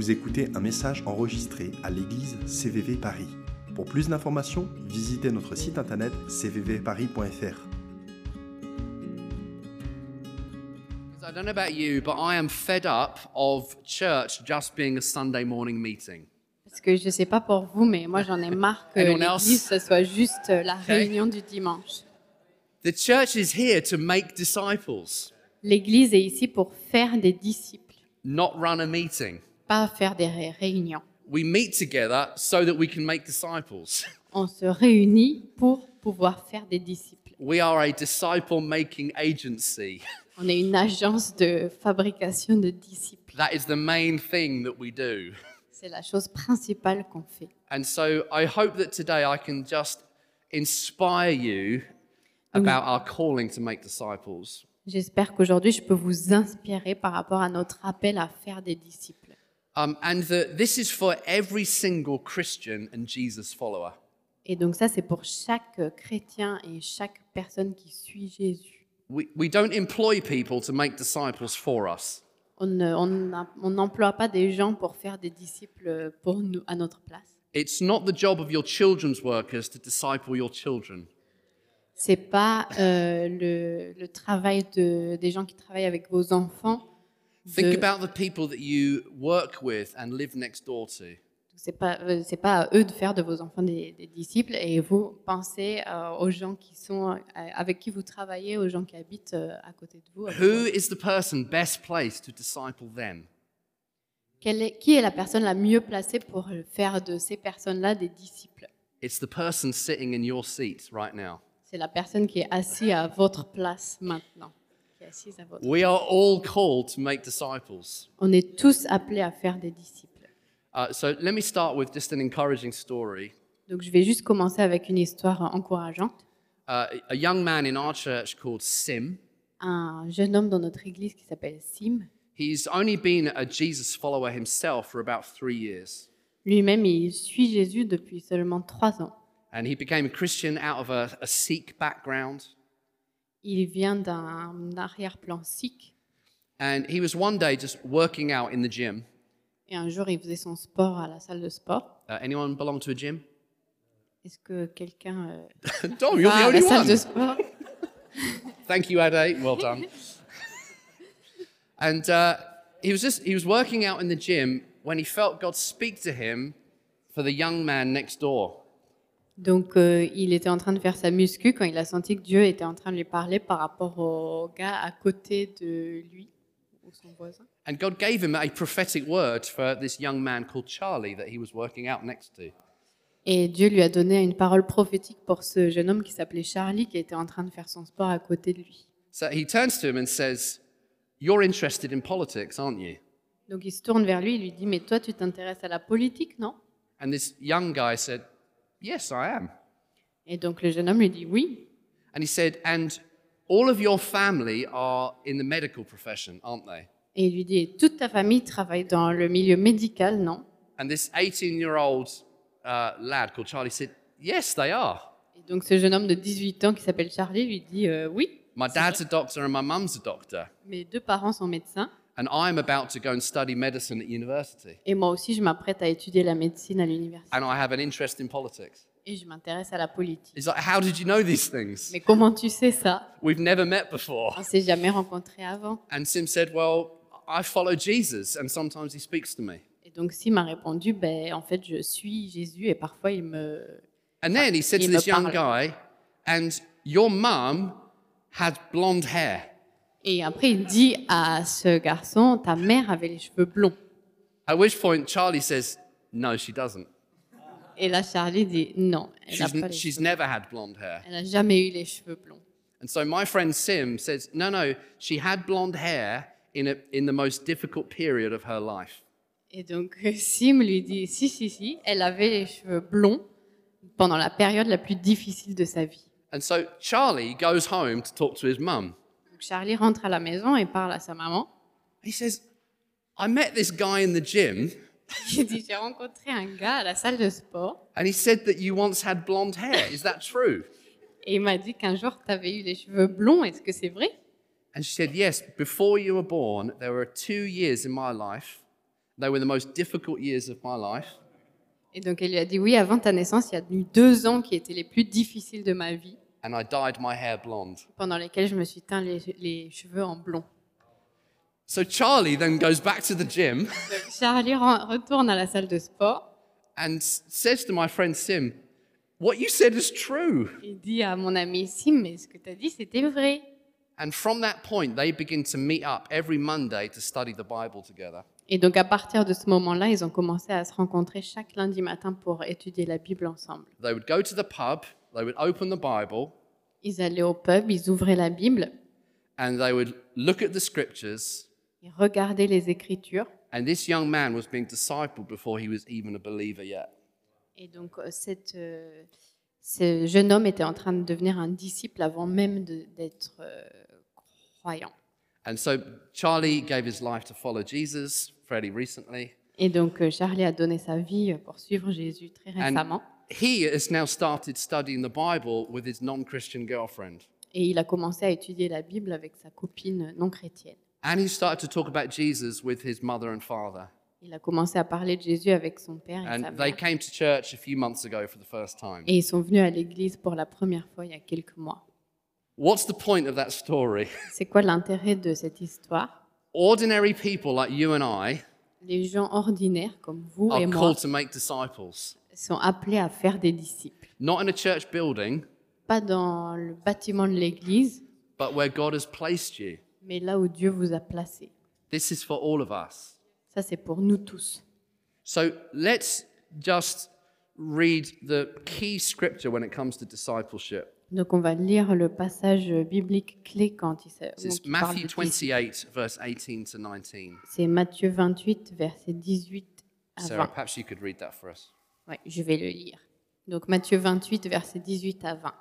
Vous écoutez un message enregistré à l'église CVV Paris. Pour plus d'informations, visitez notre site internet cvvparis.fr. I don't know about you, but I am fed up of church just being a Sunday morning meeting. Parce que je sais pas pour vous, mais moi j'en ai marre que Anyone else? l'église ce soit juste la Okay. réunion du dimanche. The church is here to make disciples, L'église est ici pour faire des disciples, not run a meeting. Pas faire des ré- réunions. We meet together so that we can make disciples. On se réunit pour pouvoir faire des disciples. We are a disciple making agency. On est une agence de fabrication de disciples. That is the main thing that we do. C'est la chose principale qu'on fait. And so I hope that today I can just inspire you about our calling to make disciples. J'espère qu'aujourd'hui je peux vous inspirer par rapport à notre appel à faire des disciples. Um, and that this is for every single Christian and Jesus follower. Et donc ça c'est pour chaque chrétien et chaque personne qui suit Jésus. We, we don't employ people to make disciples for us. On ne- on n'a- on n'emploie pas des gens pour faire des disciples pour nous, à notre place. It's not the job of your children's workers to disciple your children. C'est pas euh, le, le travail de, des gens qui travaillent avec vos enfants. Think about the people that you work with and live next door to. C'est pas euh, c'est pas à eux de faire de vos enfants des, des disciples et vous pensez euh, aux gens qui sont euh, avec qui vous travaillez, aux gens qui habitent euh, à côté de vous. Who is the person best placed to disciple them? Quelle est- qui est la personne la mieux placée pour faire de ces personnes-là des disciples? It's the person sitting in your seat right now. C'est la personne qui est assise à votre place maintenant. Qui est assise à votre We are all called to make disciples. On est tous appelés à faire des disciples. Uh, so let me start with just an encouraging story. Donc je vais juste commencer avec une histoire encourageante. Uh, a young man in our church called Sim. Un jeune homme dans notre église qui s'appelle Sim, He's only been a Jesus follower himself for about three years. lui-même il suit Jésus depuis seulement trois ans. And he became a Christian out of a, a Sikh background. Il vient d'un arrière-plan sikh And he was one day just working out in the gym. et un jour il faisait son sport à la salle de sport. Uh, anyone belong to a gym? Est-ce que quelqu'un euh, Dom, you're the only salle de one. sport? Thank you, Ade. Well done. and uh, he was just he was working out in the gym when he felt God speak to him for the young man next door. Donc euh, il était en train de faire sa muscu quand il a senti que Dieu était en train de lui parler par rapport au gars à côté de lui ou son voisin. And God gave him a prophetic word for this young man called Charlie that he was working out next to. Et Dieu lui a donné une parole prophétique pour ce jeune homme qui s'appelait Charlie, qui était en train de faire son sport à côté de lui. So he turns to him and says, You're interested in politics, aren't you? Donc il se tourne vers lui, il lui dit, mais toi tu t'intéresses à la politique, non? And this young guy said, Yes, I am. Et donc le jeune homme lui dit, oui. And he said, And all of your family are in the medical profession, aren't they? Et il lui dit, toute ta famille travaille dans le milieu médical, non? And this 18 year old uh, lad called Charlie said, Yes, they are. Et donc ce jeune homme de 18 ans qui s'appelle Charlie lui dit, euh, oui, My dad's a doctor and my mum's a doctor. mes deux parents sont médecins, And I'm about to go and study medicine at university. et moi aussi je m'apprête à étudier la médecine à l'université. And I have an interest in politics. Et je m'intéresse à la politique. He's like, How did you know these things? Mais comment tu sais ça? We've never met before. On s'est jamais rencontrés avant. And Sim said, Well, I follow Jesus and sometimes he speaks to me. Et donc Sim m'a répondu, ben, en fait je suis Jésus et parfois il me, And then he said to this young guy, And your mum had blonde hair. Et après, il dit à ce garçon, ta mère avait les cheveux blonds. At which point Charlie says, No, she doesn't. Et là, Charlie dit, non, elle n'a She's, pas les she's cheveux. never had blonde hair. Elle n'a jamais eu les cheveux blonds. And so my friend Sim says, No, no, she had blonde hair in, a, in the most difficult period of her life. Et donc, Sim lui dit, si, si, si, elle avait les cheveux blonds pendant la période la plus difficile de sa vie. And so Charlie goes home to talk to his mum. Donc, Charlie rentre à la maison et parle à sa maman. He says, I met this guy in the gym Il dit, j'ai rencontré un gars à la salle de sport and he said that you once had blonde hair. Is that true? et il m'a dit qu'un jour, tu avais eu les cheveux blonds. Est-ce que c'est vrai? And she said, Yes, before you were born, there were two years in my life They were the most difficult years of my life. Et donc elle lui a dit oui, avant ta naissance, il y a eu deux ans qui étaient les plus difficiles de ma vie, and I dyed my hair blonde. pendant lesquels je me suis teint les, les cheveux en blond. So Charlie then goes back to the gym Donc, Charlie ren- retourne à la salle de sport and s- says to my friend Sim, What you said is true. et dit à mon ami Sim, mais ce que tu as dit, c'était vrai. And from that point, they begin to meet up every Monday to study the Bible together. Et donc à partir de ce moment-là, ils ont commencé à se rencontrer chaque lundi matin pour étudier la Bible ensemble. They would go to the pub, they would open the Bible, Ils allaient au pub, ils ouvraient la Bible, and they would look at the scriptures. ils regardaient les Écritures. And this young man was being discipled before he was even a believer yet. Et donc euh, cette, euh, ce jeune homme était en train de devenir un disciple avant même d'être euh, croyant. And so Charlie gave his life to follow Jesus fairly recently. Et donc Charlie a donné sa vie pour suivre Jésus très And récemment. He has now started studying the Bible with his non Christian girlfriend. Et il a commencé à étudier la Bible avec sa copine non chrétienne. And he started to talk about Jesus with his mother and father. Il a commencé à parler de Jésus avec son père et sa mère. they came to church a few months ago for the first time. Et ils sont venus à l'église pour la première fois il y a quelques mois. What's the point of that story? C'est quoi l'intérêt de cette histoire? Ordinary people like you and I Les gens ordinaires comme vous et are moi called to make disciples, sont appelés à faire des disciples. not in a church building, Pas dans le bâtiment de l'église, but where God has placed you. mais là où Dieu vous a placé. This is for all of us. Ça, c'est pour nous tous. So let's just read the key scripture when it comes to discipleship. Donc, on va lire le passage biblique clé quand il s'a- où This is il parle Matthew de disciples. 28, verse 18 to 19. C'est Matthieu 28, verset 18 à Sarah, 20. perhaps you could read that for us. Je vais le lire. Donc Matthieu 28, versets 18 à 20.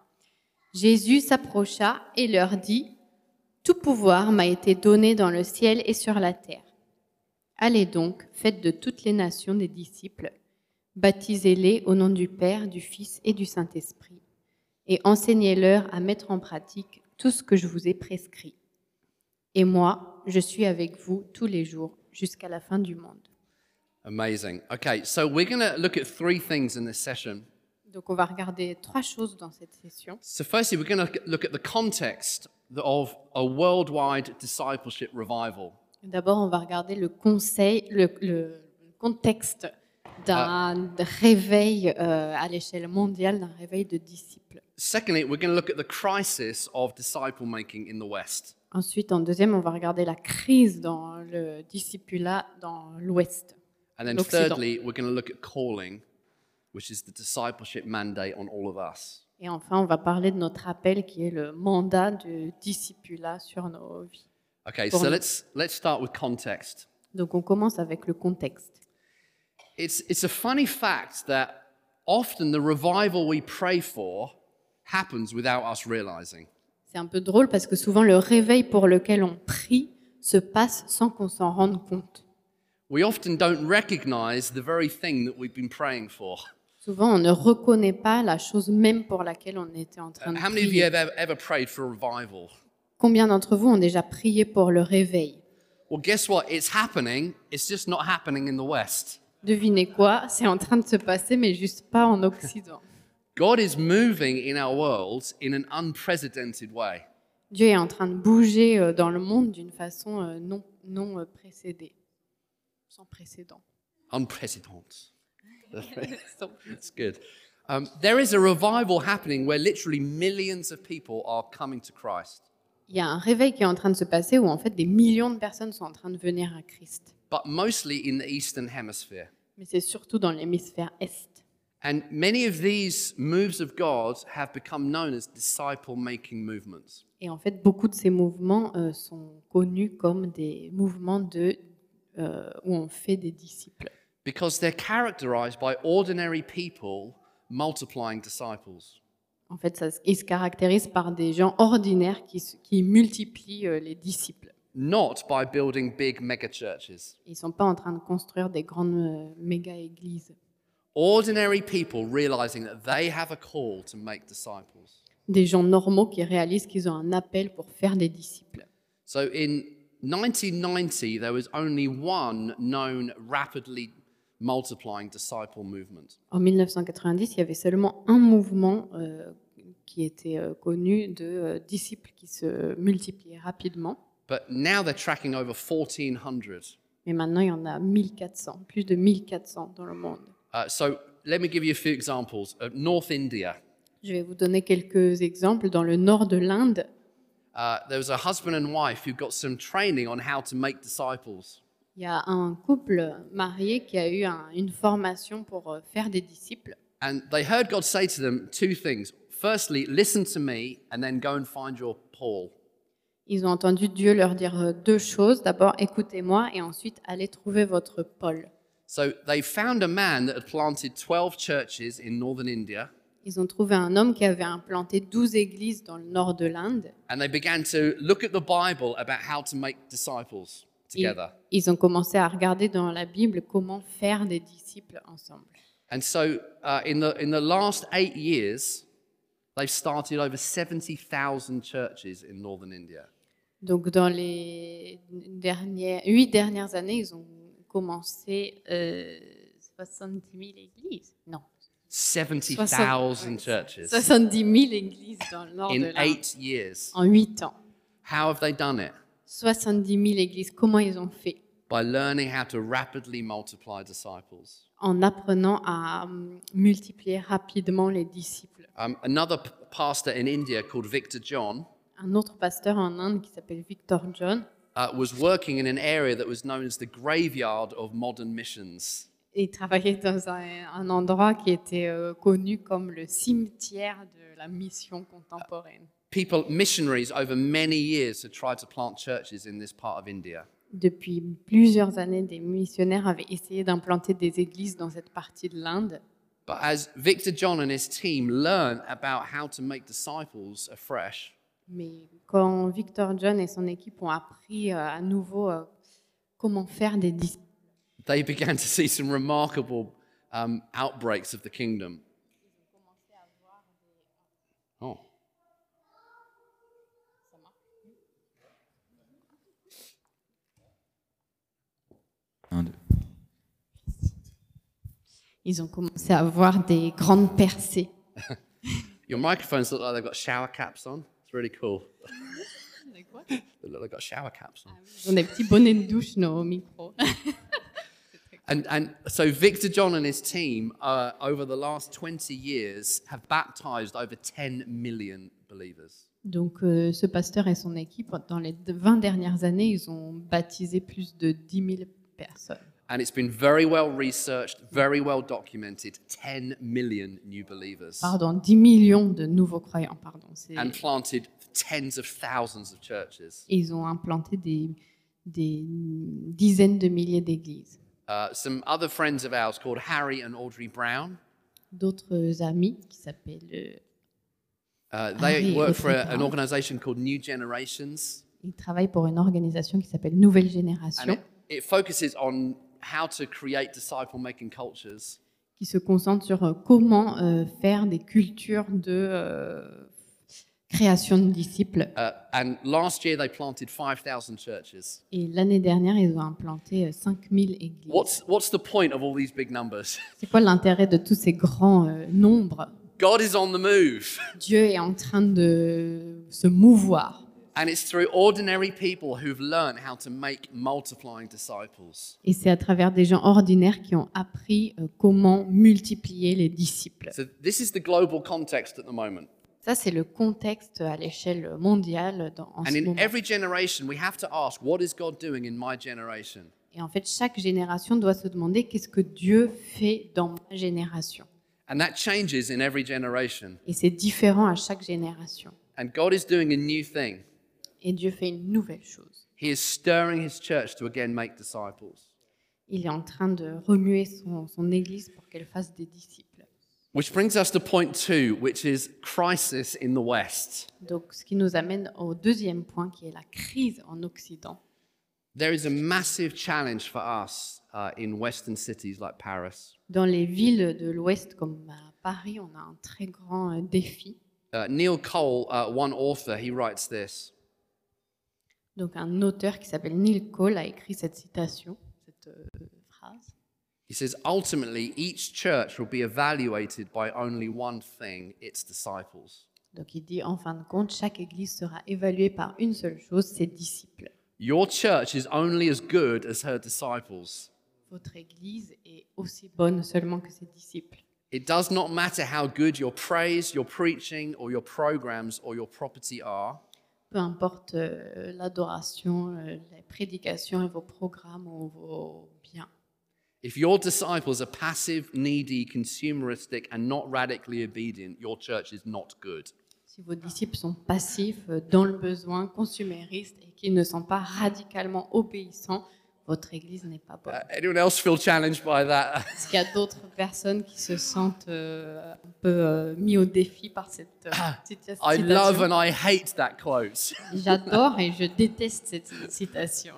Jésus s'approcha et leur dit, Tout pouvoir m'a été donné dans le ciel et sur la terre. Allez donc, faites de toutes les nations des disciples, baptisez-les au nom du Père, du Fils et du Saint-Esprit, et enseignez-leur à mettre en pratique tout ce que je vous ai prescrit. Et moi, je suis avec vous tous les jours jusqu'à la fin du monde. Amazing. Okay, so we're going to look at three things in this session. Donc on va regarder trois choses dans cette session. So, firstly, we're going to look at the context of a worldwide discipleship revival. D'abord, on va regarder le conseil, le, le contexte d'un réveil euh, à l'échelle mondiale, d'un réveil de disciples. Secondly, we're going to look at the crisis of disciple making in the West. Ensuite, en deuxième, on va regarder la crise dans le discipulat dans l'Ouest. And then thirdly, we're going to look at calling, which is the discipleship mandate on all of us. Et enfin, on va parler de notre appel qui est le mandat de discipulat sur nos vies. Okay, so nous. let's let's start with context. Donc, on commence avec le contexte. It's it's a funny fact that often the revival we pray for happens without us realizing. C'est un peu drôle parce que souvent le réveil pour lequel on prie se passe sans qu'on s'en rende compte. We often don't recognize the very thing that we've been praying for. Souvent, on ne reconnaît pas la chose même pour laquelle on était en train de How many of you prier. have ever, ever prayed for revival? Combien d'entre vous ont déjà prié pour le réveil? Well, guess what? It's happening. It's just not happening in the West. Devinez quoi? C'est en train de se passer, mais juste pas en Occident. God is moving in our world in an unprecedented way. Dieu est en train de bouger euh, dans le monde d'une façon euh, non, non euh, précédée, sans précédent. Unprecedented. That's good. Um, there is a revival happening where literally millions of people are coming to Christ. Il y a un réveil qui est en train de se passer où en fait des millions de personnes sont en train de venir à Christ. but mostly in the Eastern Hemisphere. Mais c'est surtout dans l'hémisphère Est. And many of these moves of God have become known as disciple making movements. Et en fait, beaucoup de ces mouvements euh, sont connus comme des mouvements de, euh, où on fait des disciples. Because they're characterized by ordinary people multiplying disciples. En fait, ça, ils se caractérisent par des gens ordinaires qui, multiplient euh, les disciples. not by building big mega churches. Ils ne sont pas en train de construire des grandes euh, méga-églises. Ordinary people realizing that they have a call to make disciples. Des gens normaux qui réalisent qu'ils ont un appel pour faire des disciples. So in 1990, there was only one known rapidly multiplying disciple movement. En 1990, il y avait seulement un mouvement euh, qui était euh, connu de euh, disciples qui se multipliaient rapidement. But now they're tracking over 1,400. Mais maintenant, il y en a 1400, plus de 1400 dans le monde. Uh, so let me give you a few examples. Uh, North India, Je vais vous donner quelques exemples. Dans le nord de l'Inde, uh, there was a husband and wife who got some training on how to make disciples. il y a un couple marié qui a eu un- une formation pour euh, faire des disciples. And they heard God say to them two things. Firstly, listen to me, and then go and find your Paul. Ils ont entendu Dieu leur dire euh, deux choses. D'abord, écoutez-moi et ensuite, allez trouver votre Paul. So they found a man that had planted 12 churches in northern India, Ils ont trouvé un homme qui avait implanté 12 églises dans le nord de l'Inde. and they began to look at the Bible about how to make disciples Ils, together. ils ont commencé à regarder dans la Bible comment faire des disciples ensemble. And so uh, in, the, in the last eight years, they've started over 70,000 churches in northern India. Donc, dans les dernières, huit dernières années, ils ont commencé euh, 70 000 églises. Non, 70,000 churches 70 000 églises dans le nord de in l'Inde eight years. en huit ans. How have they done it? 70 000 églises. Comment ils ont fait By learning how to rapidly multiply disciples. En apprenant à hum, multiplier rapidement les disciples. Um, another p- pastor in India called Victor John Un autre pasteur en Inde qui s'appelle Victor John uh, was working in an area that was known as the graveyard of modern missions. Il travaillait dans un, un endroit qui était euh, connu comme le cimetière de la mission contemporaine. People, missionaries over many years had tried to plant churches in this part of India. Depuis plusieurs années, des missionnaires avaient essayé d'implanter des églises dans cette partie de l'Inde. But as Victor John and his team learned about how to make disciples afresh, Mais quand Victor John et son équipe ont appris euh, à nouveau euh, comment faire des disciples, they began to see some remarkable um, outbreaks of the kingdom. Oh. Un, deux. ils ont commencé à voir des grandes percées. Your microphones look like they've got shower caps on. It's really cool. They look like they've got shower caps on. Ils ont des petits bonnets de douche, nos micros. And, and so Victor John and his team, uh, over the last 20 years, have baptized over 10 million believers. Donc, euh, ce pasteur et son équipe, dans les 20 dernières années, ils ont baptisé plus de 10 000 personnes. And it's been very well researched, very well documented 10 million new believers. Pardon, 10 millions de nouveaux croyants, pardon. And planted tens of thousands of churches. ils ont implanté des, des dizaines de milliers d'églises. Uh, some other friends of ours called Harry and Audrey Brown. D'autres amis qui s'appellent, Uh, they Harry work for a- an Brown. organization called New Generations. ils travaillent pour une organisation qui s'appelle Nouvelle And Génération, it, it focuses on how to create disciple making cultures. qui se concentre sur euh, comment euh, faire des cultures de euh, création de disciples. Uh, and last year they planted 5,000 churches. Et l'année dernière, ils ont implanté euh, 5000 églises. What's, what's the point of all these big numbers? C'est quoi l'intérêt de tous ces grands euh, nombres? God is on the move. Dieu est en train de se mouvoir. And it's through ordinary people who've learned how to make multiplying disciples. Et c'est à travers des gens ordinaires qui ont appris euh, comment multiplier les disciples. So this is the global context at the moment. Ça, c'est le contexte à l'échelle mondiale dans, en And ce in moment. every generation, we have to ask, what is God doing in my generation? Et en fait, chaque génération doit se demander qu'est-ce que Dieu fait dans ma génération? And that changes in every generation. Et c'est différent à chaque génération. And God is doing a new thing. Et Dieu fait une nouvelle chose. He is stirring his church to again make disciples. Il est en train de remuer son, son Église pour qu'elle fasse des disciples. Which brings us to point two, which is crisis in the West. Donc, ce qui nous amène au deuxième point, qui est la crise en Occident. There is a massive challenge for us uh, in Western cities like Paris. Dans les villes de l'Ouest comme à Paris, on a un très grand euh, défi. Uh, Neil Cole, uh, one author, he writes this Donc un auteur qui s'appelle Neil Cole a écrit cette citation, cette euh, phrase. He says, ultimately, each church will be evaluated by only one thing its disciples. Donc il dit en fin de compte, chaque église sera évaluée par une seule chose, ses disciples. Your church is only as good as her disciples. Votre église est aussi bonne seulement que ses disciples. It does not matter how good your praise, your preaching, or your programs or your property are. Peu importe euh, l'adoration, euh, les prédications et vos programmes ou vos biens. If your disciples are passive, needy, consumeristic, and not radically obedient, your church is not good. Si vos disciples sont passifs, euh, dans le besoin, consuméristes et qu'ils ne sont pas radicalement obéissants, votre église n'est pas bonne. Uh, anyone else feel challenged by that? Est-ce qu'il y a d'autres personnes qui se sentent euh, un peu euh, mis au défi par cette euh, cita- I love citation? and I hate that quote. J'adore et je déteste cette citation.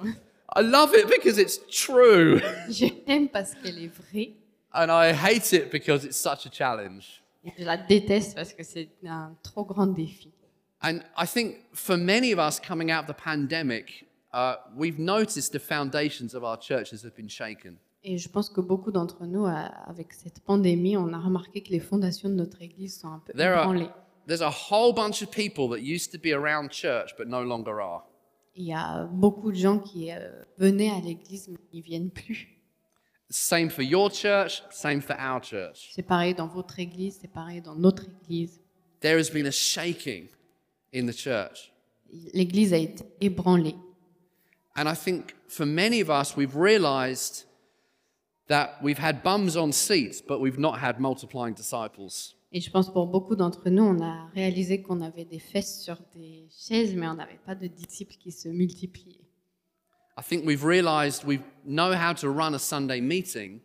I love it because it's true, Je l'aime parce qu'elle est vraie and I hate it because it's such a challenge. et je la déteste parce que c'est un trop grand défi. And I think for many of us coming out of the pandemic, uh, we've noticed the foundations of our churches have been shaken. Et je pense que beaucoup d'entre nous, euh, avec cette pandémie, on a remarqué que les fondations de notre église sont un peu There are- ébranlées. There's a whole bunch of people that used to be around church but no longer are. Il y a beaucoup de gens qui euh, venaient à l'église mais qui viennent plus. Same for your church, same for our church. C'est pareil dans votre église, c'est pareil dans notre église. There has been a shaking in the church. L'église a été ébranlée. And I think for many of us, we've realized that we've had bums on seats, but we've not had multiplying disciples. Et je pense pour beaucoup d'entre nous, on a réalisé qu'on avait des fesses sur des chaises, mais on n'avait pas de disciples qui se multipliaient. I think we've realized we know how to run a Sunday meeting,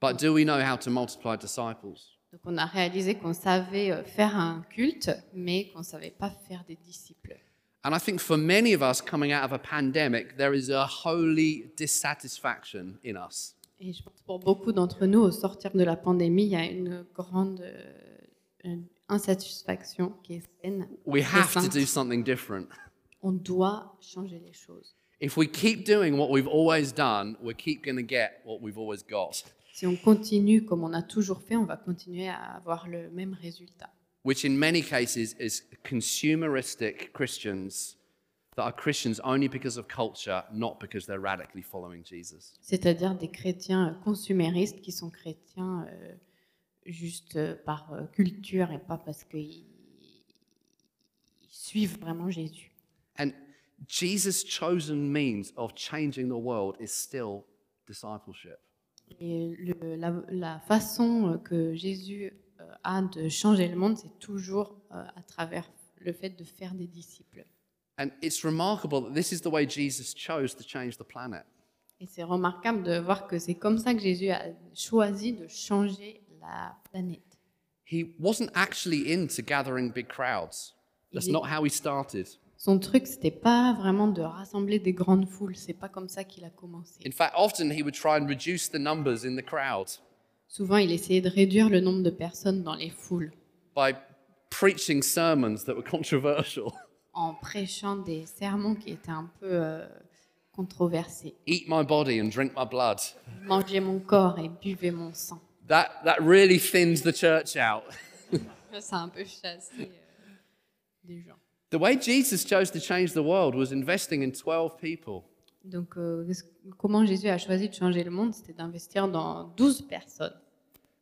but do we know how to multiply disciples? Donc on a réalisé qu'on savait euh, faire un culte, mais qu'on ne savait pas faire des disciples. And I think for many of us coming out of a pandemic, there is a holy dissatisfaction in us. Et je pense pour beaucoup d'entre nous, au sortir de la pandémie, il y a une grande euh, une insatisfaction qui est saine. We have to do something different. On doit changer les choses. If we keep doing what we've always done, we keep going to get what we've always got, Si on continue comme on a toujours fait, on va continuer à avoir le même résultat. which in many cases is consumeristic Christians that are Christians only because of culture, not because they're radically following Jesus. C'est-à-dire des chrétiens euh, consuméristes qui sont chrétiens euh, juste euh, par euh, culture et pas parce qu'ils ils suivent vraiment Jésus. And Jesus' chosen means of changing the world is still discipleship. Et le- la, la façon que Jésus a de changer le monde, c'est toujours à travers le fait de faire des disciples. And it's remarkable that this is the way Jesus chose to change the planet. Et c'est remarquable de voir que c'est comme ça que Jésus a choisi de changer la planète. He wasn't actually into gathering big crowds. That's Il not how he started. Son truc, c'était pas vraiment de rassembler des grandes foules. C'est pas comme ça qu'il a commencé. In fact, often he would try and reduce the numbers in the crowd Souvent, il essayait de réduire le nombre de personnes dans les foules by preaching sermons that were controversial. en prêchant des sermons qui étaient un peu euh, controversés. Eat my body and drink my blood. Mangez mon corps et buvez mon sang. That, that really thins the church out. Ça a un peu chassé euh, des gens. The way Jesus chose to change the world was investing in 12 people Donc, euh, comment Jésus a choisi de changer le monde C'était d'investir dans 12 personnes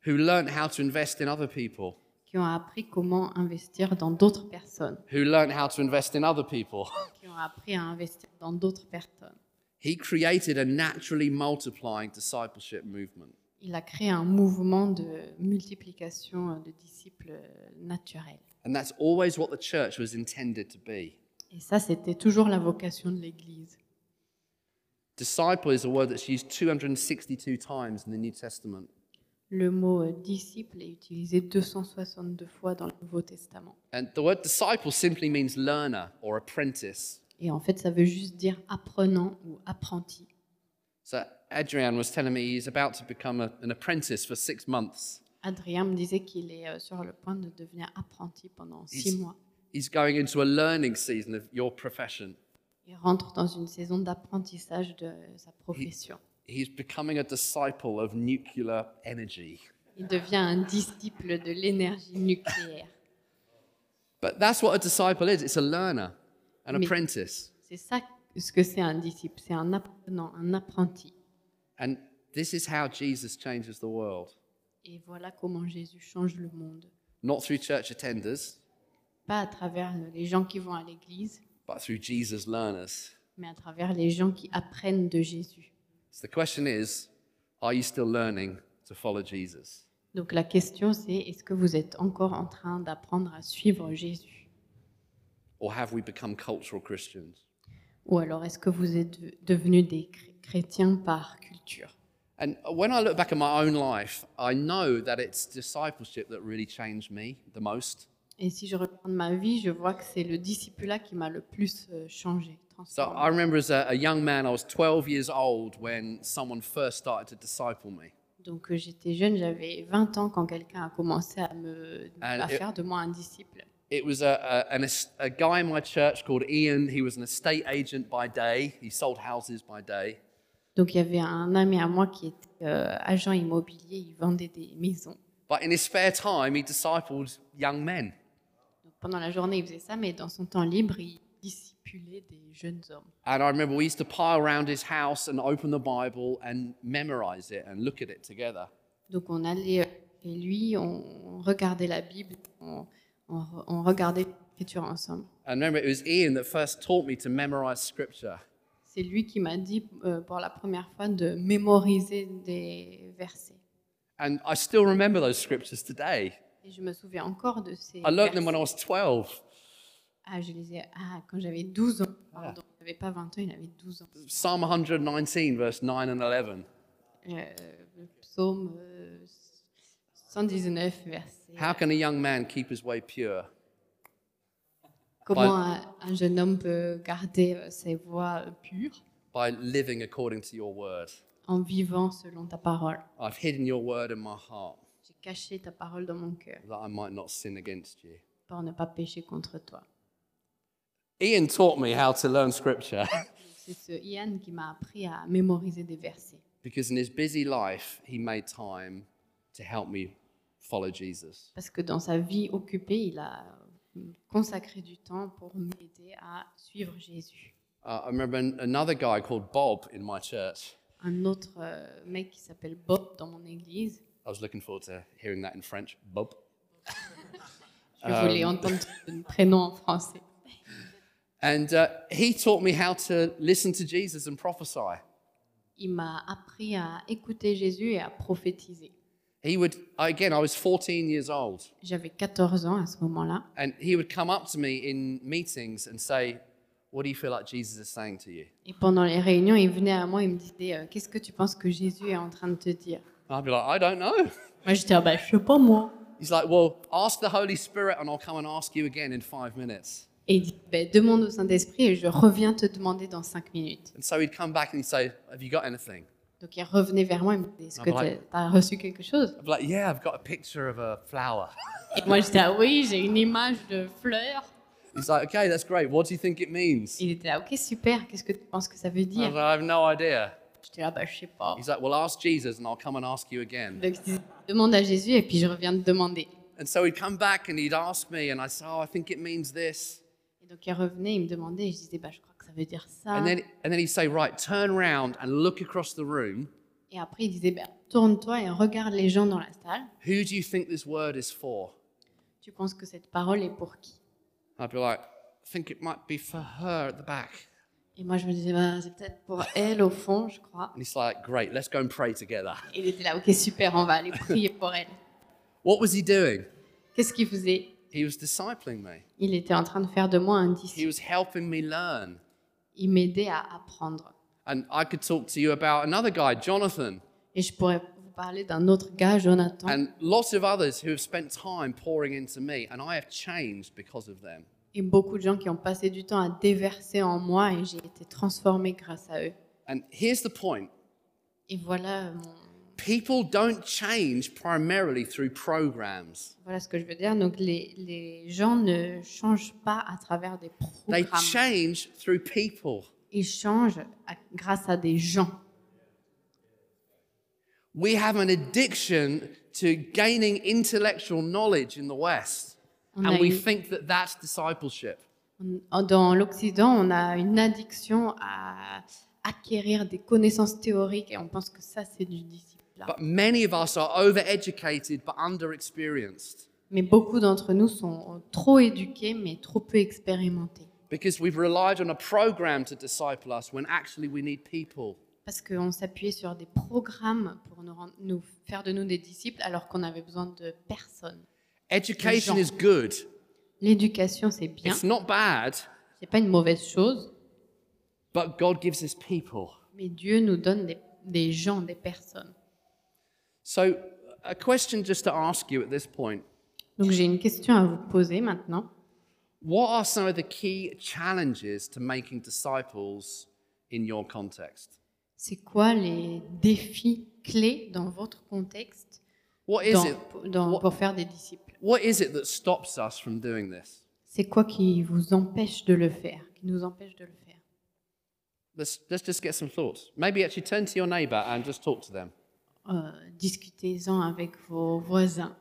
who learned how to invest in other people, qui ont appris comment investir dans d'autres personnes, who learned how to invest in other people. qui ont appris à investir dans d'autres personnes. He created a naturally multiplying discipleship movement. Il a créé un mouvement de multiplication de disciples naturels. And that's always what the church was intended to be. Et ça, c'était toujours la vocation de l'Église. Disciple is a word that's used 262 times in the New Testament. Le mot euh, disciple est utilisé 262 fois dans le Nouveau Testament. And the word disciple simply means learner or apprentice. Et en fait, ça veut juste dire apprenant ou apprenti. So Adrian was telling me he's about to become a, an apprentice for six months. Adrien me disait qu'il est euh, sur le point de devenir apprenti pendant six He's- mois. He's going into a learning season of your profession. Il rentre dans une saison d'apprentissage de sa profession. He's becoming a disciple of nuclear energy. Il devient un disciple de l'énergie nucléaire. But that's what a disciple is it's a learner, an Mais- apprentice. C'est ça ce que c'est un disciple, c'est un apprenant, un apprenti. And this is how Jesus changes the world. Et voilà comment Jésus change le monde. Not through church attenders, Pas à travers les gens qui vont à l'église, but through Jesus' learners. mais à travers les gens qui apprennent de Jésus. So the question is are you still learning to follow Jesus? Donc la question c'est est-ce que vous êtes encore en train d'apprendre à suivre Jésus? Or have we become cultural Christians? Ou alors est-ce que vous êtes de- devenus des chr- chrétiens par culture? And when I look back at my own life, I know that it's discipleship that really changed me the most. Et si je regarde ma vie, je vois que c'est le discipulat qui m'a le plus euh, changé, So. I remember as a, a young man, I was 12 years old when someone first started to disciple me. Donc j'étais jeune, j'avais 20 ans quand quelqu'un a commencé à, me, And à it- faire de moi un disciple. It was a, a, an, a guy in my church called Ian. He was an estate agent by day, he sold houses by day. Donc il y avait un ami à moi qui était euh, agent immobilier, il vendait des maisons. But in his spare time, he discipled young men. Pendant la journée, il faisait ça, mais dans son temps libre, il discipulait des jeunes hommes. And I remember we used to pile around his house and open the Bible and memorize it and look at it together. Donc on allait euh, chez lui, on regardait la Bible, on, on on regardait l'écriture ensemble. And remember, it was Ian that first taught me to memorize scripture. C'est lui qui m'a dit euh, pour la première fois de mémoriser des versets. And I still remember those scriptures today. Et je me souviens encore de ces I learned them when I was 12. Ah, je les ai ah, quand j'avais 12 ans. Pardon, il n'avait pas 20 ans, il avait 12 ans. Psalm 119, verse 9 and 11. Euh, le psaume euh, 119, verset. How can a young man keep his way pure? Comment un, un jeune homme peut garder euh, ses voies euh, pures? By living according to your word. en vivant selon ta parole I've hidden your word in my heart Caché ta parole dans mon cœur that I might not sin against you. pour ne pas pécher contre toi. Ian taught me how to learn scripture C'est ce Ian qui m'a appris à mémoriser des versets. because in his busy life, he made time to help me follow Jesus. Parce que dans sa vie occupée, il a consacré du temps pour m'aider à suivre Jésus. Uh, I remember an- another guy called Bob in my church. Un autre euh, mec qui s'appelle Bob dans mon église, I was looking forward to hearing that in French. Bob. je voulais entendre son prénom en français. And uh, he taught me how to listen to Jesus and prophesy. Il m'a appris à écouter Jésus et à prophétiser. He would, again, I was 14 years old, J'avais 14 ans à ce moment-là. and he would come up to me in meetings and say, What do you feel like Jesus is saying to you? Et pendant les réunions, il venait à moi, il me disait euh, Qu'est-ce que tu penses que Jésus est en train de te dire? I'd be like, I don't know. Moi, j'étais ah, bah, Je sais pas moi. He's like, Well, ask the Holy Spirit, and I'll come and ask you again in five minutes. Et il dit Ben, Demande au Saint-Esprit et je reviens te demander dans 5 minutes. And so he'd come back and he'd say, Have you got anything? Donc il revenait vers moi, il me disait Est-ce que Ah, ouais. tu as reçu quelque chose? I'd be like, Yeah, I've got a picture of a flower. Et moi, j'étais Ah oui, j'ai une image de fleur. He's like, Okay, that's great. What do you think it means? Il était là Ok, super, qu'est-ce que tu penses que ça veut I was dire like, I have no idea. J'étais là, bah, je sais pas. He's like, Well, ask Jesus, and I'll come and ask you again. Donc il disait Demande à Jésus et puis je reviens te demander. And so he'd come back and he'd ask me, and I'd say, Oh, I think it means this. Et donc il revenait, il me demandait et je disais bah, Je crois que ça veut dire ça. And then, and then he'd say, Right, turn around and look across the room. Et après, il disait ben, Tourne-toi et regarde les gens dans la salle. Who do you think this word is for? Tu penses que cette parole est pour qui? I'd be like, I think it might be for her at the back. Et moi, je me disais bah, C'est peut-être pour elle au fond, je crois. And he's like, Great, let's go and pray together. Et il était là Ok, super, on va aller prier pour elle. What was he doing? Qu'est-ce qu'il faisait? He was discipling me, Il était en train de faire de moi un he disciple. was helping me learn. Il m'aidait à apprendre. And I could talk to you about another guy, Jonathan, Et je pourrais vous parler d'un autre gars, Jonathan, and lots of others who have spent time pouring into me, and I have changed because of them. Et beaucoup de gens qui ont passé du temps à déverser en moi et j'ai été transformée grâce à eux. And here's the point Et voilà mon, People don't change primarily through programs. Voilà ce que je veux dire. Donc les, les gens ne changent pas à travers des They programmes. change through people. Ils changent à- grâce à des gens. We have an addiction to gaining intellectual knowledge in the West. On And a we une- think that that's discipleship. On- Dans l'Occident, on a une addiction à acquérir des connaissances théoriques et on pense que ça, c'est du disciple. But many of us are overeducated but underexperienced Mais beaucoup d'entre nous sont trop éduqués, mais trop peu expérimentés. because we've relied on a program to disciple us when actually we need people. Parce qu'on s'appuyait sur des programmes pour nous, rendre- nous faire de nous des disciples alors qu'on avait besoin de personnes. Education gens. is good. L'éducation, c'est bien. It's not bad, C'est pas une mauvaise chose, but God gives us people. mais Dieu nous donne des, des gens, des personnes. So, a question just to ask you at this point Donc j'ai une question à vous poser maintenant. What are some of the key challenges to making disciples in your context? C'est quoi les défis clés dans votre contexte What is dans- it? dans- what- pour faire des disciples? What is it that stops us from doing this? C'est quoi qui vous empêche de le faire, qui nous empêche de le faire? Let's, let's just get some thoughts. Maybe actually turn to your neighbor and just talk to them. Euh, Discutez-en avec vos voisins.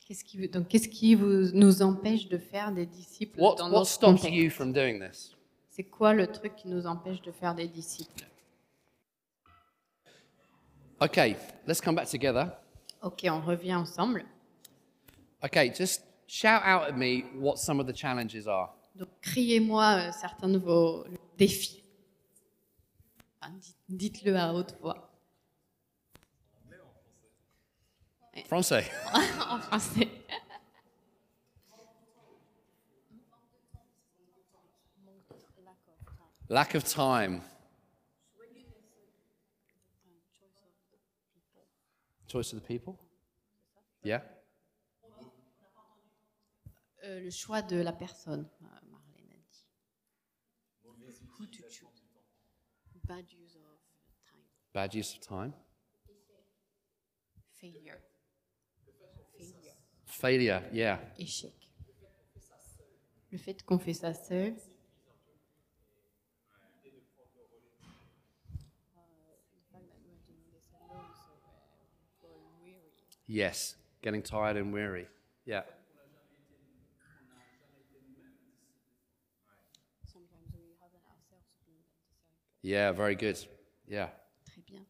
Qu'est-ce qui, vous- donc, qu'est-ce qui vous, nous empêche de faire des disciples What, dans what notre stops contexte? you from doing this? C'est quoi le truc qui nous empêche de faire des disciples? Okay, let's come back together. Ok, on revient ensemble. Okay, just shout out at me what some of the challenges are. Donc, criez-moi euh, certains de vos défis. Enfin, dites- Dites-le à haute voix. Francais. en français. Lack of time. Choice of the people? Yeah? Euh, le choix de la personne, euh, Marlène a dit. Who to choose. Bad use of time. Bad use of time. Failure. Failure. Failure, yeah. Échec. Le fait qu'on fait ça seul. Yes. Getting tired and weary. Yeah. Yeah, very good. Yeah. Très bien.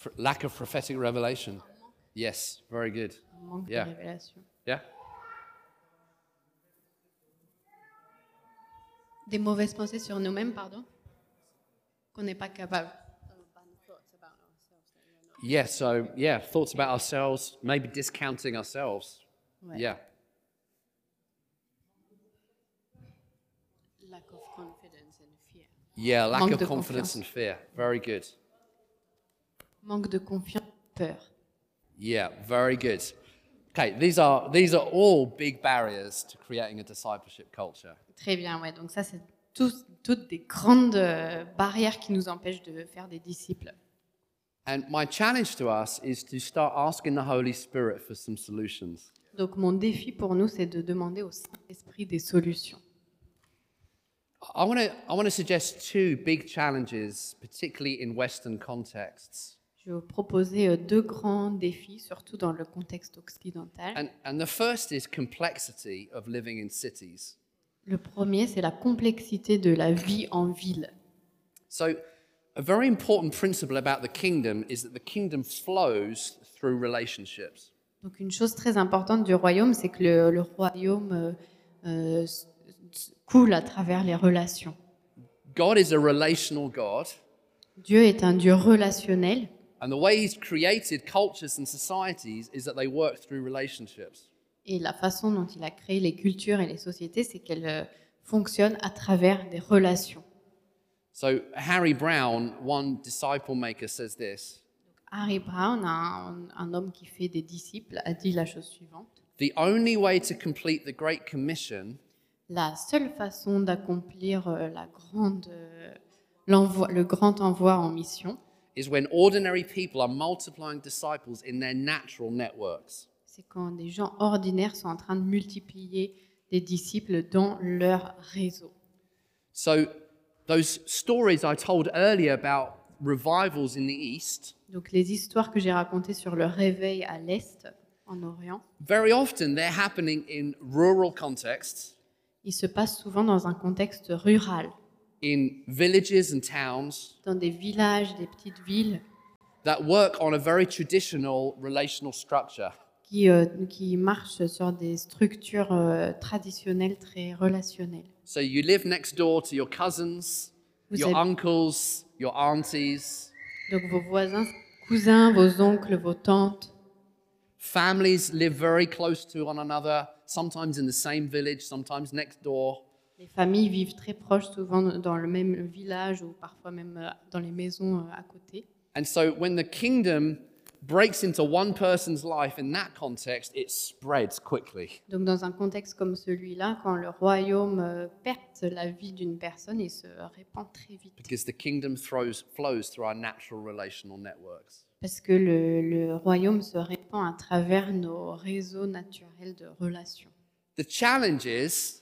Pr- lack of prophetic revelation. Yes, very good. Manque Yeah. de révélation. Yeah? Des mauvaises pensées sur nous-mêmes, pardon Qu'on n'est pas capable. Yeah, so, yeah, thoughts about ourselves, maybe discounting ourselves. Ouais. Yeah. Yeah, lack Manque of de confidence confiance. and fear. Very good. Manque de confiance, peur. Yeah, very good. Okay, these are these are all big barriers to creating a discipleship culture. Très bien, ouais. Donc ça, c'est tous- toutes des grandes euh, barrières qui nous empêchent de faire des disciples. And my challenge to us is to start asking the Holy Spirit for some solutions. Donc mon défi pour nous, c'est de demander au Saint-Esprit des solutions. I want to I want to suggest two big challenges, particularly in Western contexts. Je vais vous proposer euh, deux grands défis, surtout dans le contexte occidental. And and the first is complexity of living in cities. Le premier, c'est la complexité de la vie en ville. So, a very important principle about the kingdom is that the kingdom flows through relationships. Donc une chose très importante du royaume, c'est que le, le royaume euh, euh, coule à travers les relations. God is a relational God, Dieu est un Dieu relationnel and the way He's created cultures and societies is that they work through relationships. et la façon dont il a créé les cultures et les sociétés, c'est qu'elles euh, fonctionnent à travers des relations. So, Harry Brown, one disciple maker, says this Harry Brown, un, un homme qui fait des disciples, a dit la chose suivante. The only way to complete the Great Commission La seule façon d'accomplir euh, la grande, euh, le grand envoi en mission, is when ordinary people are multiplying disciples in their natural networks. c'est quand des gens ordinaires sont en train de multiplier des disciples dans leur réseau. So, those stories I told earlier about revivals in the East, Donc les histoires que j'ai racontées sur le réveil à l'Est, en Orient, very often they're happening in rural contexts, ils se passent souvent dans un contexte rural, in villages and towns dans des villages, des petites villes that work on a very traditional relational structure. qui, euh, qui marchent sur des structures euh, traditionnelles très relationnelles. So, you live next door to your cousins, Vous your uncles, your aunties. Donc vos voisins, cousins, vos oncles, vos tantes, Families live very close to one another, sometimes in the same village, sometimes next door. les familles vivent très proches, souvent dans le même village ou parfois même euh, dans les maisons euh, à côté. And so when the kingdom breaks into one person's life in that context, it spreads quickly. Donc dans un contexte comme celui-là, quand le royaume euh, perte la vie d'une personne, il se répand très vite. Because the kingdom throws, flows through our natural relational networks. Parce que le, le royaume se répand à travers nos réseaux naturels de relations. The challenge is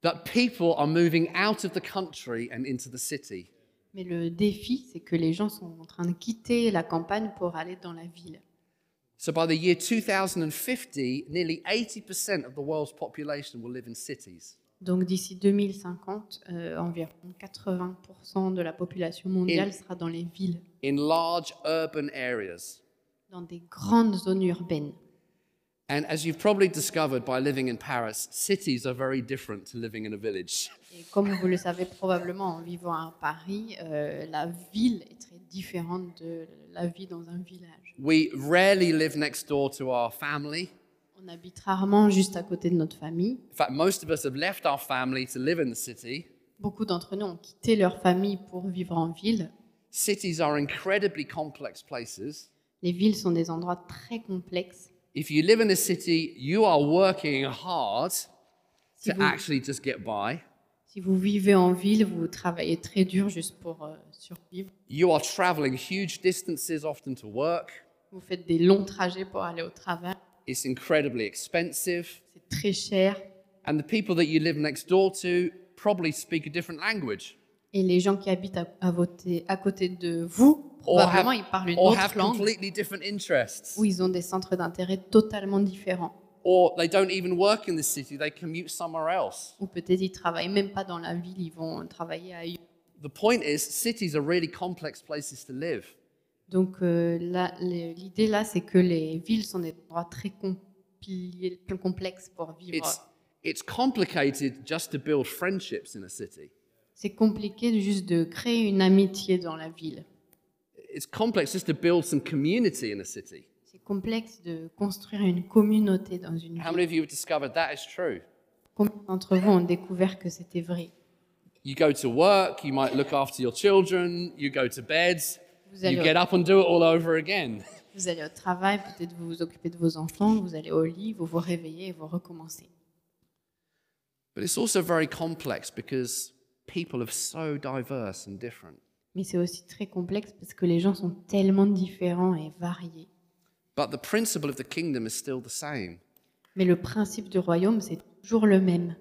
that people are moving out of the country and into the city. Mais le défi, c'est que les gens sont en train de quitter la campagne pour aller dans la ville. So by the year 2050, nearly 80% of the world's population will live in cities. Donc d'ici 2050, euh, environ 80% de la population mondiale sera dans les villes, in large urban areas. dans des grandes zones urbaines. And as you've probably discovered by living in Paris, cities are very different to living in a village. Et comme vous le savez probablement en vivant à Paris, euh, la ville est très différente de la vie dans un village. We rarely live next door to our family. On habite rarement juste à côté de notre famille. In fact, most of us have left our family to live in the city. Beaucoup d'entre nous ont quitté leur famille pour vivre en ville. Cities are incredibly complex places. Les villes sont des endroits très complexes. If you live in a city, you are working hard Si to vous, actually just get by. si vous vivez en ville, vous travaillez très dur juste pour euh, survivre. You are traveling huge distances often to work. Vous faites des longs trajets pour aller au travail. It's incredibly expensive. C'est très cher. And the people that you live next door to probably speak a different language Et les gens qui habitent à, à voter- à côté de vous, probablement, have, ils parlent une autre langue completely different interests. où ils ont des centres d'intérêt totalement différents. Or they don't even work in the city, they commute somewhere else. Ou peut-être ils travaillent même pas dans la ville, ils vont travailler ailleurs. The point is, cities are really complex places to live. Donc euh, là, l'idée là, c'est que les villes sont des endroits très compli- complexes pour vivre. It's, it's complicated just to build friendships in a city. C'est compliqué juste de créer une amitié dans la ville. It's complex just to build some community in a city. C'est complexe de construire une communauté dans une How ville. many of you have discovered that is true? Combien d'entre vous ont découvert que c'était vrai? You go to work, you might look after your children, you go to bed, vous you allez, get au, up and do it all over again. vous allez au travail, peut-être vous vous occupez de vos enfants, vous allez au lit, vous vous réveillez et vous recommencez. But it's also very complex because people are so diverse and different. Mais c'est aussi très complexe parce que les gens sont tellement différents et variés. But the principle of the kingdom is still the same. Mais le principe du royaume, c'est toujours le même.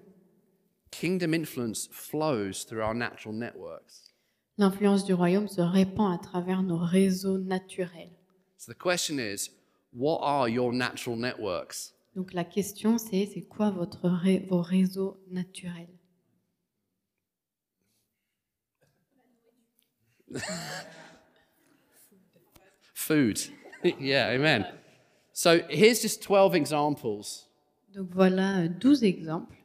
Kingdom influence flows through our natural networks. L'influence du royaume se répand à travers nos réseaux naturels. So the question is, what are your natural networks? Donc la question, c'est c'est quoi votre ré- vos réseaux naturels? Food. yeah, amen. So here's just 12 examples, Donc voilà euh, 12 exemples,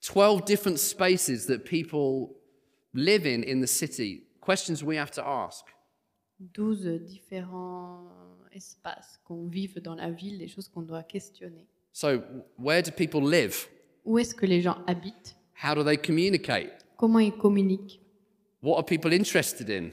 12 different spaces that people live in in the city. Questions we have to ask. 12 différents espaces qu'on vive dans la ville, des choses qu'on doit questionner. So, where do people live? Où est-ce que les gens habitent? How do they communicate? Comment ils communiquent? What are people interested in?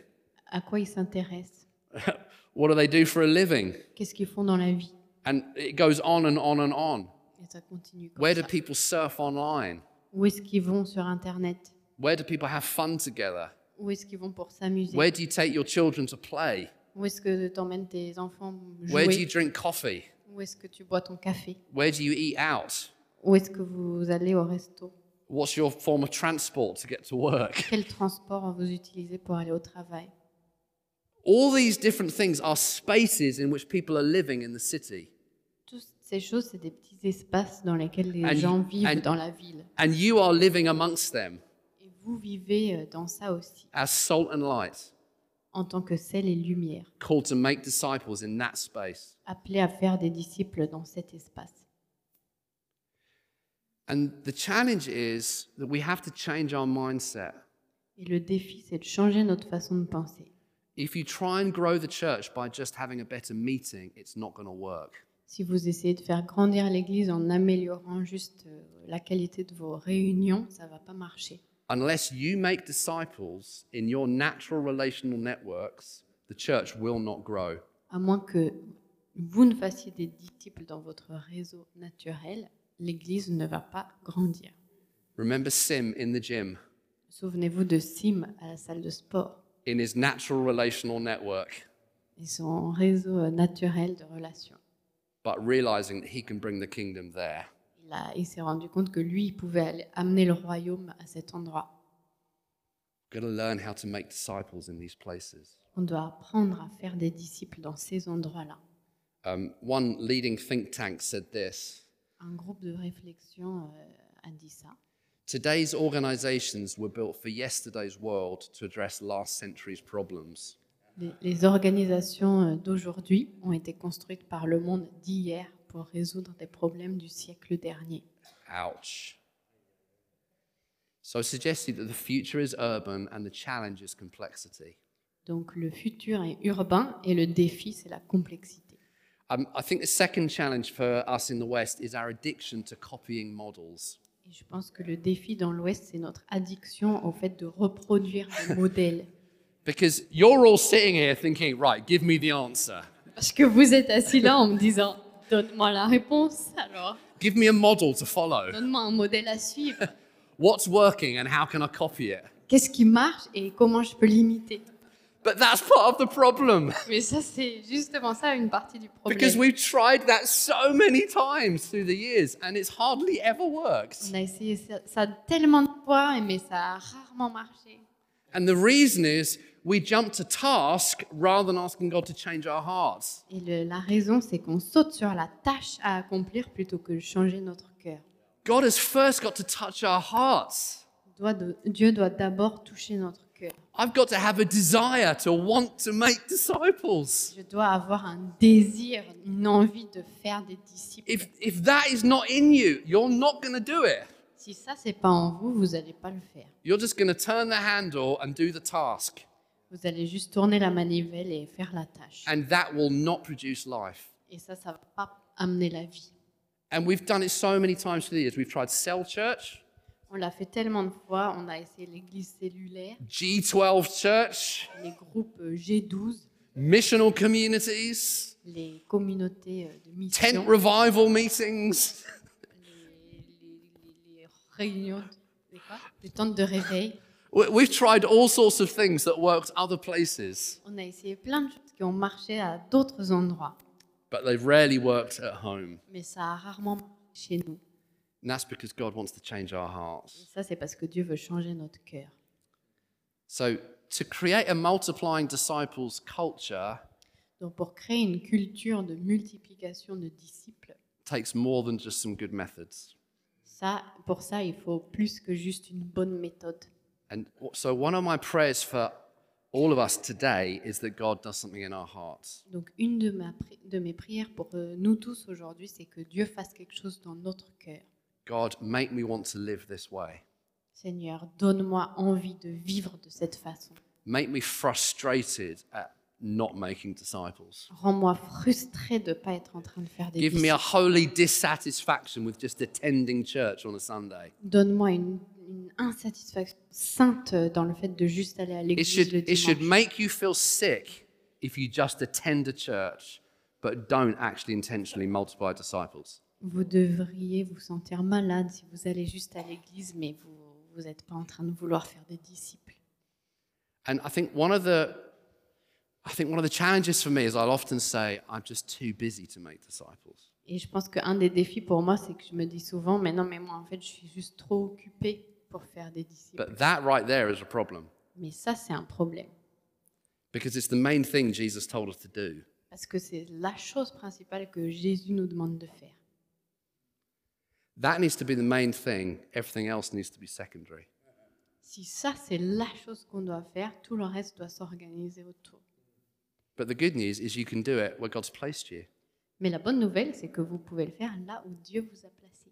À quoi ils s'intéressent? What do they do for a living? Qu'est-ce qu'ils font dans la vie? And it goes on and on and on. Et ça continue comme Where do ça. people surf online? Où est-ce qu'ils vont sur Internet? Where do people have fun together? Où est-ce qu'ils vont pour s'amuser? Where do you take your children to play? Où est-ce que tu emmènes tes enfants Where do you jouer drink coffee? Où est-ce que tu bois ton café? Where do you eat out? Où est-ce que vous allez au resto? What's your form of transport to get to work? Quel transport vous utilisez pour aller au travail? All these different things are spaces in which people are living in the city. Toutes ces choses, c'est des petits espaces dans lesquels les And- gens vivent and- dans la ville. And you are living amongst them Et vous vivez euh, dans ça aussi, as salt and light, en tant que sel et lumière, called to make disciples in that space. appelés à faire des disciples dans cet espace. And the challenge is that we have to change our mindset. Et le défi, c'est de changer notre façon de penser. If you try and grow the church by just having a better meeting, it's not going to work. Si vous essayez de faire grandir l'Église en améliorant juste euh, la qualité de vos réunions, ça va pas marcher. Unless you make disciples in your natural relational networks, the church will not grow. À moins que vous ne fassiez des disciples dans votre réseau naturel, l'Église ne va pas grandir. Remember Sim in the gym, Souvenez-vous de Sim à la salle de sport in his natural relational network, et son réseau naturel de relations. but realizing that he can bring the kingdom there. Il, a- il s'est rendu compte que lui, il pouvait aller amener le royaume à cet endroit. Got to learn how to make disciples in these places. On doit apprendre à faire des disciples dans ces endroits-là. Um, one leading think tank said this Un groupe de réflexion euh, a dit ça. Today's organizations were built for yesterday's world to address last century's problems. Les, les organisations euh, d'aujourd'hui ont été construites par le monde d'hier pour résoudre des problèmes du siècle dernier. Ouch. So I suggested that the future is urban and the challenge is complexity. Donc le futur est urbain et le défi, c'est la complexité. Um, I think the second challenge for us in the West is our addiction to copying models. Et je pense que le défi dans l'Ouest, c'est notre addiction au fait de reproduire des modèles. Because you're all sitting here thinking, right, give me the answer. Parce que vous êtes assis là en me disant, donne-moi la réponse alors, Give me a model to follow. donne-moi un modèle à suivre. What's working and how can I copy it? Qu'est-ce qui marche et comment je peux l'imiter? But that's part of the problem. Mais ça, c'est justement ça une partie du problème. Because we've tried that so many times through the years and it's hardly ever worked. On a essayé ça, ça tellement de fois, mais ça a rarement marché. And the reason is we jump to task rather than asking God to change our hearts. Et le- la raison, c'est qu'on saute sur la tâche à accomplir plutôt que de changer notre cœur. God has first got to touch our hearts. Doit de- Dieu doit d'abord toucher notre cœur. I've got to have a desire to want to make disciples. Je dois avoir un désir, une envie de faire des disciples. If, if that is not in you, you're not going to do it. Si ça, c'est pas en vous, vous n'allez pas le faire. You're just going to turn the handle and do the task. Vous allez juste tourner la manivelle et faire la tâche. And that will not produce life. Et ça, ça va pas amener la vie. And we've done it so many times through the years. We've tried cell church, On l'a fait tellement de fois. On a essayé l'église cellulaire, G12 church, les groupes euh, G12, missional communities, les communautés euh, de tent mission, revival meetings. les, les- les réunions, des quoi? Des tentes de réveil. We- We've tried all sorts of things that worked other places, On a essayé plein de choses qui ont marché à d'autres endroits, but they've rarely worked at home. mais ça a rarement marché chez nous. And that's because God wants to change our Et hearts. ça, c'est parce que Dieu veut changer notre cœur. So, to create a multiplying disciples culture Donc, pour créer une culture de multiplication de disciples, takes more than just some good methods. ça, pour ça, il faut plus que juste une bonne méthode. And w- so, one of my prayers for all of us today is that God does something in our hearts. Donc, une de, ma pri- de mes prières pour euh, nous tous aujourd'hui, c'est que Dieu fasse quelque chose dans notre cœur. God, make me want to live this way. Seigneur, donne-moi envie de vivre de cette façon. Make me frustrated at not making disciples. Rends-moi frustré de pas être en train de faire des Give me a disciples. holy dissatisfaction with just attending church on a Sunday. Donne-moi une, une insatisfaction sainte dans le fait de juste aller à It l'église should, le it should dimanche. make you feel sick if you just attend a church but don't actually intentionally multiply disciples. Vous devriez vous sentir malade si vous allez juste à l'église, mais vous vous n'êtes pas en train de vouloir faire des disciples. And I think one of the I think one of the challenges for me is I'll often say I'm just too busy to make disciples. Et je pense qu'un des défis pour moi, c'est que je me dis souvent, mais non, mais moi, en fait, je suis juste trop occupée pour faire des disciples. But that right there is a problem Mais ça, c'est un problème. because it's the main thing Jesus told us to do. Parce que c'est la chose principale que Jésus nous demande de faire. That needs to be the main thing. Everything else needs to be secondary. Si ça, c'est la chose qu'on doit faire, tout le reste doit s'organiser autour. But the good news is you can do it where God's placed you. Mais la bonne nouvelle, c'est que vous pouvez le faire là où Dieu vous a placé.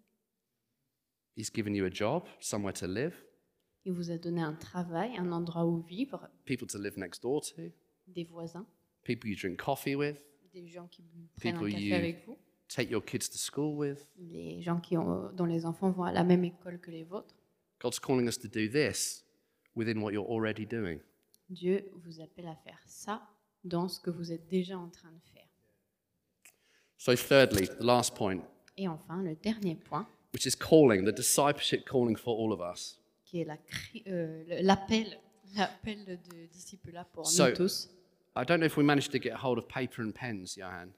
He's given you a job, somewhere to live, Il vous a donné un travail, un endroit où vivre, people to live next door to, des voisins, people you drink coffee with, des gens qui prennent un café you- avec vous, take your kids to school with. les gens qui ont, dont les enfants vont à la même école que les vôtres. God's calling us to do this within what you're already doing. Dieu vous appelle à faire ça dans ce que vous êtes déjà en train de faire. So, thirdly, the last point, Et enfin, le dernier point, which is calling, the discipleship calling for all of us. qui est la euh, l'appel, de disciple-là pour So- nous tous. I don't know if we managed to get hold of paper and pens, Johan.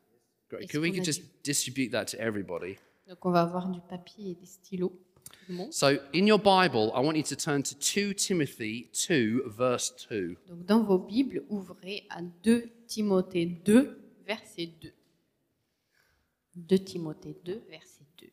Great. Could we could just distribute that to everybody? Donc, on va avoir du papier et des stylos pour tout le monde. So, in your Bible, I want you to turn to 2 Timothy 2, verse 2. Donc, dans vos Bibles, ouvrez à 2 Timothée 2, verset 2. 2 Timothée 2, verset 2.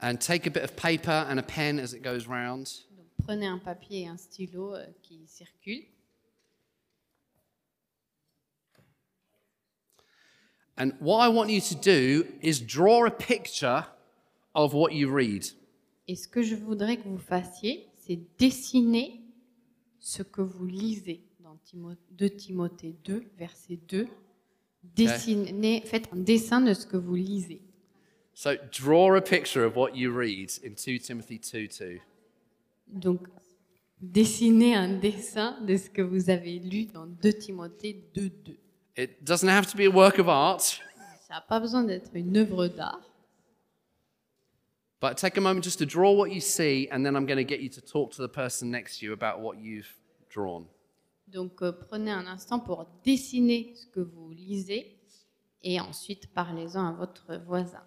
And take a bit of paper and a pen as it goes round. Donc, prenez un papier et un stylo euh, qui circulent. And what I want you to do is draw a picture of what you read. Et ce que je voudrais que vous fassiez, c'est dessiner ce que vous lisez dans Timo- 2 Timothée 2, verset 2. Dessinez, faites un dessin de ce que vous lisez. So draw a picture of what you read in 2 Timothy 2 2. Donc, dessinez un dessin de ce que vous avez lu dans 2 Timothée 2, 2. It doesn't have to be a work of art, Ça n'a pas besoin d'être une œuvre d'art, but take a moment just to draw what you see, and then I'm going to get you to talk to the person next to you about what you've drawn. Donc euh, prenez un instant pour dessiner ce que vous lisez et ensuite parlez-en à votre voisin.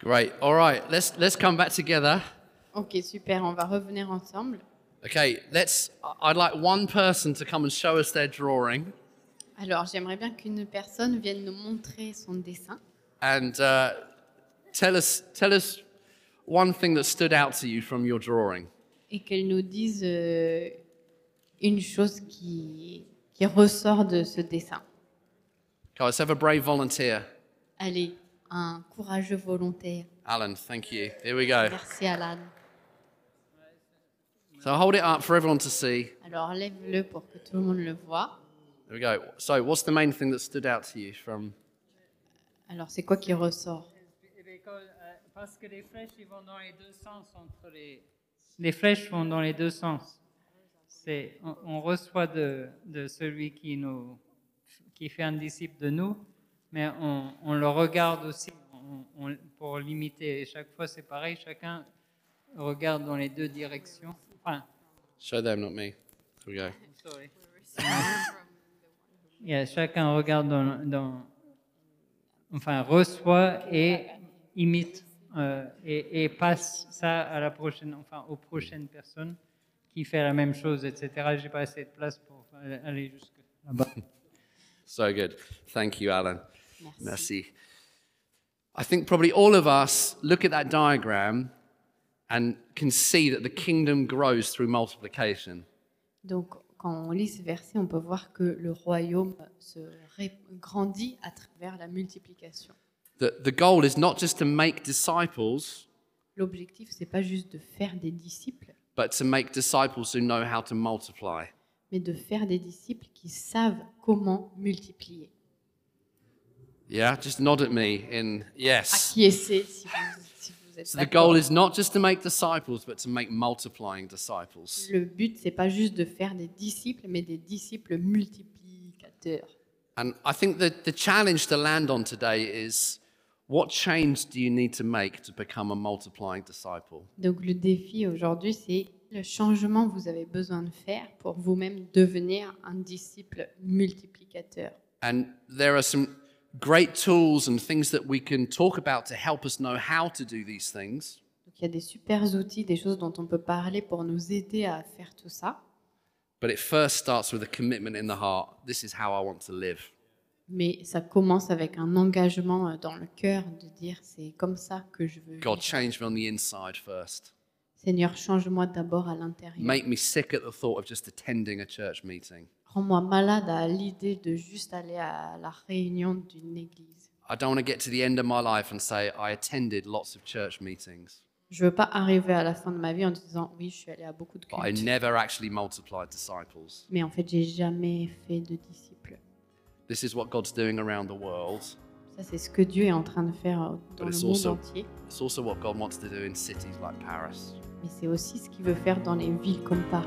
Great. All right, let's, let's come back together. Ok, super, on va revenir ensemble. Okay, let's. I'd like one person to come and show us their drawing. Alors j'aimerais bien qu'une personne vienne nous montrer son dessin and uh, tell us tell us one thing that stood out to you from your drawing. et qu'elle nous dise euh, une chose qui, qui ressort de ce dessin. Okay, let's have a brave volunteer. Allez, un courageux volontaire. Alan, thank you. Here we go. Merci Alan. So hold it up for everyone to see. Alors lève-le pour que tout le monde le voit. There we go. So, what's the main thing that stood out to you from? Alors c'est quoi qui ressort? Parce que les flèches ils vont dans les deux sens entre les. Les flèches vont dans les deux sens. C'est, on, on reçoit de, de celui qui nous, qui fait un disciple de nous, mais on, on le regarde aussi on- on- pour l'imiter. Et chaque fois c'est pareil, chacun regarde dans les deux directions. Enfin, Show them, not me. Here we go. sorry. Yeah, chacun regarde dans, dans- enfin reçoit et imite euh, et, et passe ça à la prochaine, enfin aux prochaines personnes qui fait la même chose, etc. J'ai pas assez de place pour aller- aller jusque là-bas. So good. Thank you, Alan. Merci. Merci. I think probably all of us look at that diagram and can see that the kingdom grows through multiplication. Donc, quand on lit ce verset, on peut voir que le royaume se grandit à travers la multiplication. The, the goal is not just to make disciples, L'objectif, c'est pas juste de faire des disciples, but to make disciples who know how to multiply. mais de faire des disciples qui savent comment multiplier. Yeah, just nod at me in yes. Acquiescez si vous, si vous êtes So the goal is not just to make disciples, but to make multiplying disciples. Le but, c'est pas juste de faire des disciples, mais des disciples multiplicateurs. And I think that the challenge to land on today is what change do you need to make to become a multiplying disciple? Donc le défi aujourd'hui, c'est le changement que vous avez besoin de faire pour vous-même devenir un disciple multiplicateur. And there are some great tools and things that we can talk about to help us know how to do these things. Donc il y a des super outils, des choses dont on peut parler pour nous aider à faire tout ça. But it first starts with a commitment in the heart. This is how I want to live. Mais ça commence avec un engagement euh, dans le cœur de dire c'est comme ça que je veux. God, vivre. change me on the inside first. Seigneur, change-moi d'abord à l'intérieur. Make me sick at the thought of just attending a church meeting. Rends-moi malade à l'idée de juste aller à la réunion d'une église. I don't want to get to the end of my life and say I attended lots of church meetings, Je veux pas arriver à la fin de ma vie en disant oui, je suis allé à beaucoup de but I cultes, never actually multiplied disciples. mais en fait, j'ai jamais fait de disciples. This is what God's doing around the world. Ça, c'est ce que Dieu est en train de faire dans But le it's monde also- entier. It's also what God wants to do in cities like Paris. Mais c'est aussi ce qu'il veut faire dans les villes comme Paris.